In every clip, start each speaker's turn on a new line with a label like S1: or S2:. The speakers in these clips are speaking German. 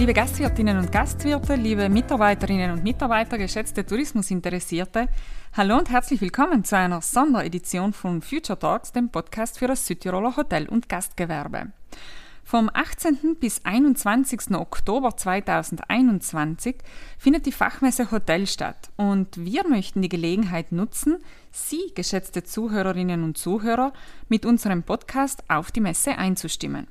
S1: Liebe Gastwirtinnen und Gastwirte, liebe Mitarbeiterinnen und Mitarbeiter, geschätzte Tourismusinteressierte, hallo und herzlich willkommen zu einer Sonderedition von Future Talks, dem Podcast für das Südtiroler Hotel- und Gastgewerbe. Vom 18. bis 21. Oktober 2021 findet die Fachmesse Hotel statt und wir möchten die Gelegenheit nutzen, Sie, geschätzte Zuhörerinnen und Zuhörer, mit unserem Podcast auf die Messe einzustimmen.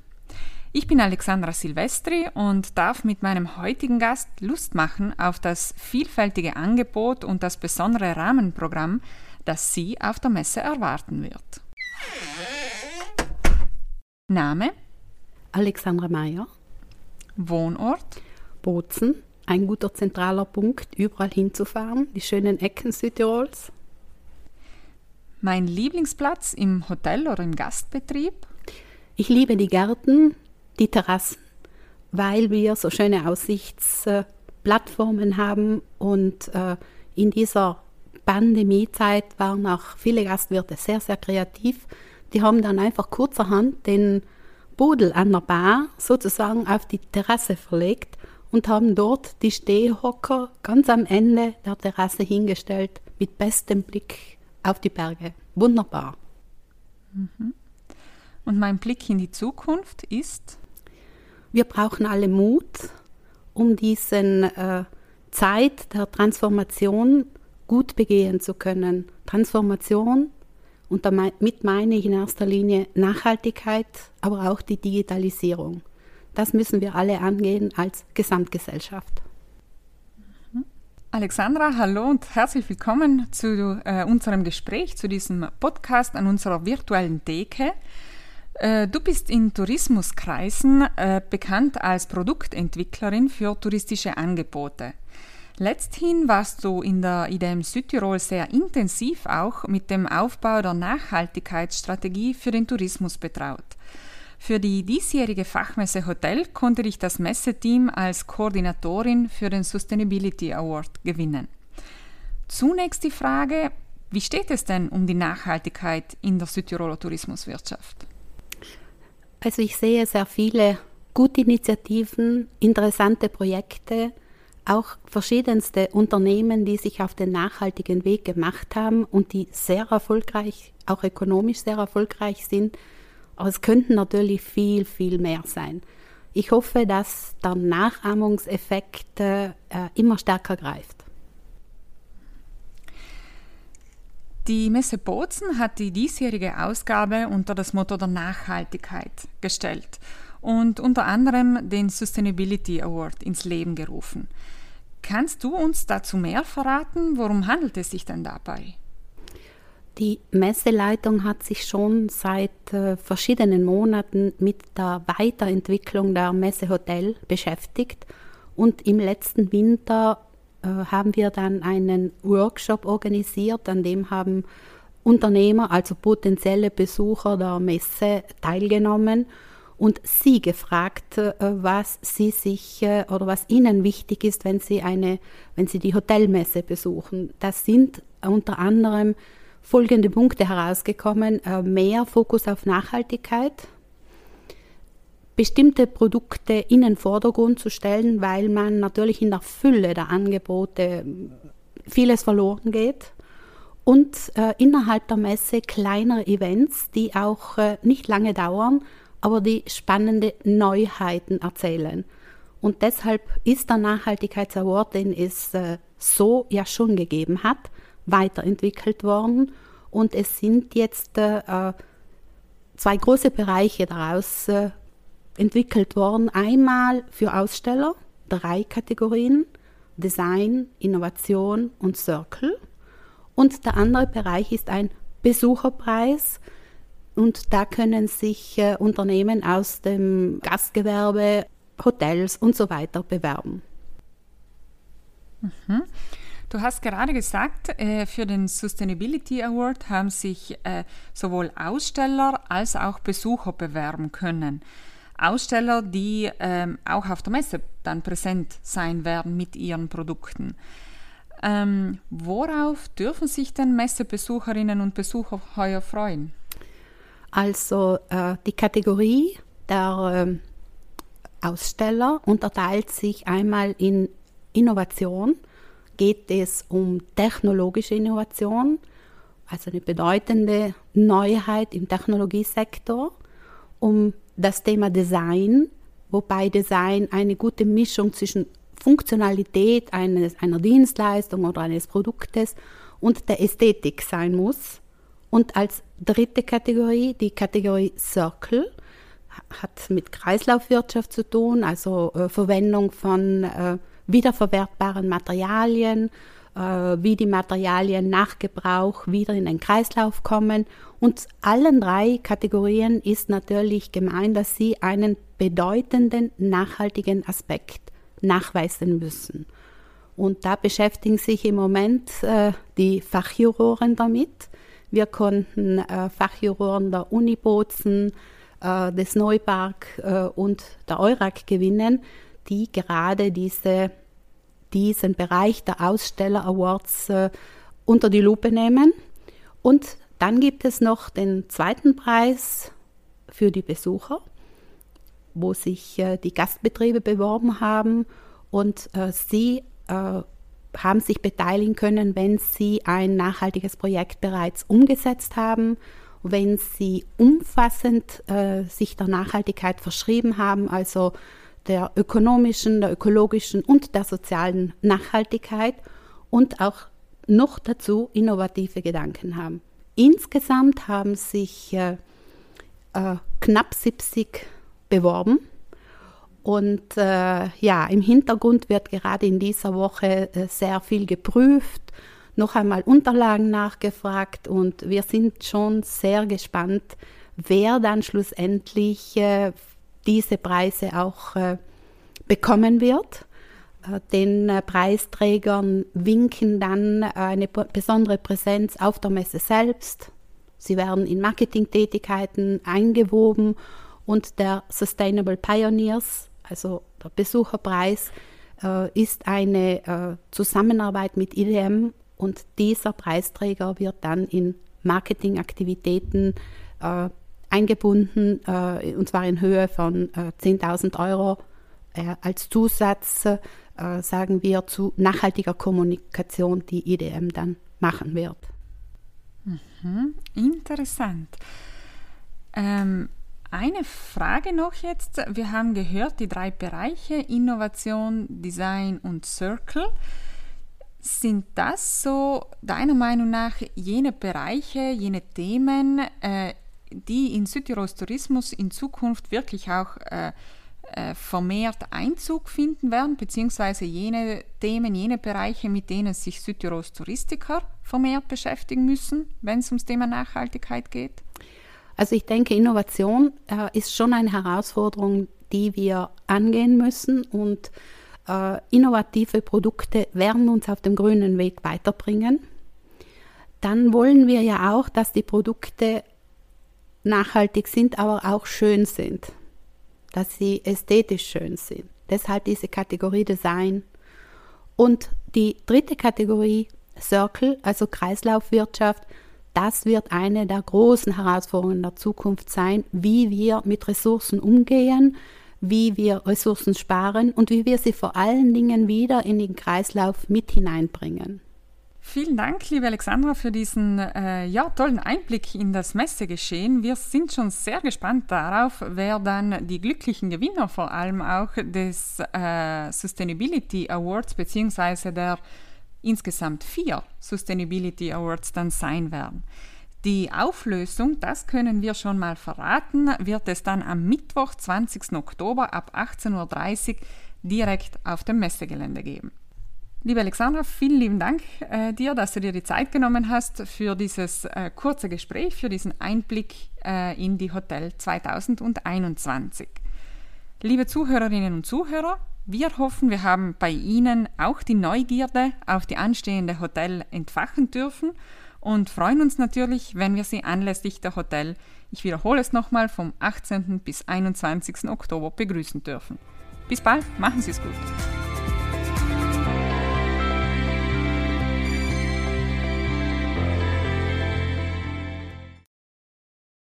S1: Ich bin Alexandra Silvestri und darf mit meinem heutigen Gast Lust machen auf das vielfältige Angebot und das besondere Rahmenprogramm, das Sie auf der Messe erwarten wird. Name?
S2: Alexandra Meyer.
S1: Wohnort?
S2: Bozen. Ein guter zentraler Punkt, überall hinzufahren, die schönen Ecken Südtirols.
S1: Mein Lieblingsplatz im Hotel oder im Gastbetrieb?
S2: Ich liebe die Gärten, die Terrassen, weil wir so schöne Aussichtsplattformen haben und äh, in dieser Pandemiezeit waren auch viele Gastwirte sehr, sehr kreativ. Die haben dann einfach kurzerhand den Bodel an der Bar sozusagen auf die Terrasse verlegt und haben dort die Stehhocker ganz am Ende der Terrasse hingestellt mit bestem Blick auf die Berge. Wunderbar.
S1: Mhm. Und mein Blick in die Zukunft ist?
S2: Wir brauchen alle Mut, um diesen äh, Zeit der Transformation gut begehen zu können. Transformation, und damit meine ich in erster Linie Nachhaltigkeit, aber auch die Digitalisierung. Das müssen wir alle angehen als Gesamtgesellschaft.
S1: Mhm. Alexandra, hallo und herzlich willkommen zu äh, unserem Gespräch, zu diesem Podcast an unserer virtuellen Theke. Äh, du bist in Tourismuskreisen äh, bekannt als Produktentwicklerin für touristische Angebote. Letzthin warst du in der IDM Südtirol sehr intensiv auch mit dem Aufbau der Nachhaltigkeitsstrategie für den Tourismus betraut. Für die diesjährige Fachmesse Hotel konnte dich das Messeteam als Koordinatorin für den Sustainability Award gewinnen. Zunächst die Frage, wie steht es denn um die Nachhaltigkeit in der Südtiroler Tourismuswirtschaft?
S2: Also ich sehe sehr viele gute Initiativen, interessante Projekte, auch verschiedenste Unternehmen, die sich auf den nachhaltigen Weg gemacht haben und die sehr erfolgreich, auch ökonomisch sehr erfolgreich sind. Aber es könnten natürlich viel, viel mehr sein. Ich hoffe, dass der Nachahmungseffekt äh, immer stärker greift.
S1: Die Messe Bozen hat die diesjährige Ausgabe unter das Motto der Nachhaltigkeit gestellt und unter anderem den Sustainability Award ins Leben gerufen. Kannst du uns dazu mehr verraten? Worum handelt es sich denn dabei?
S2: Die Messeleitung hat sich schon seit äh, verschiedenen Monaten mit der Weiterentwicklung der Messe Hotel beschäftigt und im letzten Winter äh, haben wir dann einen Workshop organisiert, an dem haben Unternehmer, also potenzielle Besucher der Messe teilgenommen und sie gefragt, äh, was sie sich äh, oder was ihnen wichtig ist, wenn sie eine, wenn sie die Hotelmesse besuchen. Das sind unter anderem folgende Punkte herausgekommen: mehr Fokus auf Nachhaltigkeit, bestimmte Produkte in den Vordergrund zu stellen, weil man natürlich in der Fülle der Angebote vieles verloren geht. Und äh, innerhalb der Messe kleinere Events, die auch äh, nicht lange dauern, aber die spannende Neuheiten erzählen. Und deshalb ist der Nachhaltigkeitsaward, den es äh, so ja schon gegeben hat, weiterentwickelt worden. Und es sind jetzt äh, äh zwei große Bereiche daraus äh, entwickelt worden. Einmal für Aussteller, drei Kategorien, Design, Innovation und Circle. Und der andere Bereich ist ein Besucherpreis. Und da können sich äh, Unternehmen aus dem Gastgewerbe, Hotels und so weiter bewerben.
S1: Mhm. Du hast gerade gesagt, äh, für den Sustainability Award haben sich äh, sowohl Aussteller als auch Besucher bewerben können. Aussteller, die ähm, auch auf der Messe dann präsent sein werden mit ihren Produkten. Ähm, worauf dürfen sich denn Messebesucherinnen und Besucher heuer freuen?
S2: Also äh, die Kategorie der äh, Aussteller unterteilt sich einmal in Innovation, geht es um technologische Innovation, also eine bedeutende Neuheit im Technologiesektor, um das Thema Design, wobei Design eine gute Mischung zwischen Funktionalität eines, einer Dienstleistung oder eines Produktes und der Ästhetik sein muss. Und als dritte Kategorie die Kategorie Circle hat mit Kreislaufwirtschaft zu tun, also äh, Verwendung von äh, wiederverwertbaren Materialien, wie die Materialien nach Gebrauch wieder in den Kreislauf kommen. Und allen drei Kategorien ist natürlich gemeint, dass sie einen bedeutenden nachhaltigen Aspekt nachweisen müssen. Und da beschäftigen sich im Moment äh, die Fachjuroren damit. Wir konnten äh, Fachjuroren der Uni Bozen, äh, des Neupark äh, und der Eurak gewinnen, die gerade diese, diesen Bereich der Aussteller Awards äh, unter die Lupe nehmen. Und dann gibt es noch den zweiten Preis für die Besucher, wo sich äh, die Gastbetriebe beworben haben und äh, sie äh, haben sich beteiligen können, wenn sie ein nachhaltiges Projekt bereits umgesetzt haben, wenn sie umfassend äh, sich der Nachhaltigkeit verschrieben haben, also der ökonomischen, der ökologischen und der sozialen Nachhaltigkeit und auch noch dazu innovative Gedanken haben. Insgesamt haben sich äh, äh, knapp 70 beworben und äh, ja, im Hintergrund wird gerade in dieser Woche äh, sehr viel geprüft, noch einmal Unterlagen nachgefragt und wir sind schon sehr gespannt, wer dann schlussendlich äh, diese Preise auch äh, bekommen wird. Äh, den äh, Preisträgern winken dann eine besondere Präsenz auf der Messe selbst. Sie werden in Marketingtätigkeiten eingewoben und der Sustainable Pioneers also der Besucherpreis äh, ist eine äh, Zusammenarbeit mit IDM und dieser Preisträger wird dann in Marketingaktivitäten äh, eingebunden, äh, und zwar in Höhe von 10.000 äh, Euro äh, als Zusatz, sagen wir, zu nachhaltiger Kommunikation, die IDM dann machen wird.
S1: Mhm, interessant. Ähm, eine Frage noch jetzt. Wir haben gehört, die drei Bereiche Innovation, Design und Circle. Sind das so deiner Meinung nach jene Bereiche, jene Themen, äh, die in Südtirols Tourismus in Zukunft wirklich auch äh, äh, vermehrt Einzug finden werden, beziehungsweise jene Themen, jene Bereiche, mit denen sich Südtirols Touristiker vermehrt beschäftigen müssen, wenn es ums Thema Nachhaltigkeit geht?
S2: Also ich denke, Innovation äh, ist schon eine Herausforderung, die wir angehen müssen und äh, innovative Produkte werden uns auf dem grünen Weg weiterbringen. Dann wollen wir ja auch, dass die Produkte nachhaltig sind, aber auch schön sind, dass sie ästhetisch schön sind. Deshalb diese Kategorie Design. Und die dritte Kategorie Circle, also Kreislaufwirtschaft, das wird eine der großen Herausforderungen der Zukunft sein, wie wir mit Ressourcen umgehen, wie wir Ressourcen sparen und wie wir sie vor allen Dingen wieder in den Kreislauf mit hineinbringen.
S1: Vielen Dank, liebe Alexandra, für diesen äh, ja, tollen Einblick in das Messegeschehen. Wir sind schon sehr gespannt darauf, wer dann die glücklichen Gewinner vor allem auch des äh, Sustainability Awards bzw. der insgesamt vier Sustainability Awards dann sein werden. Die Auflösung, das können wir schon mal verraten, wird es dann am Mittwoch, 20. Oktober ab 18.30 Uhr direkt auf dem Messegelände geben. Liebe Alexandra, vielen lieben Dank äh, dir, dass du dir die Zeit genommen hast für dieses äh, kurze Gespräch, für diesen Einblick äh, in die Hotel 2021. Liebe Zuhörerinnen und Zuhörer, wir hoffen, wir haben bei Ihnen auch die Neugierde auf die anstehende Hotel entfachen dürfen und freuen uns natürlich, wenn wir Sie anlässlich der Hotel, ich wiederhole es nochmal, vom 18. bis 21. Oktober begrüßen dürfen. Bis bald, machen Sie es gut.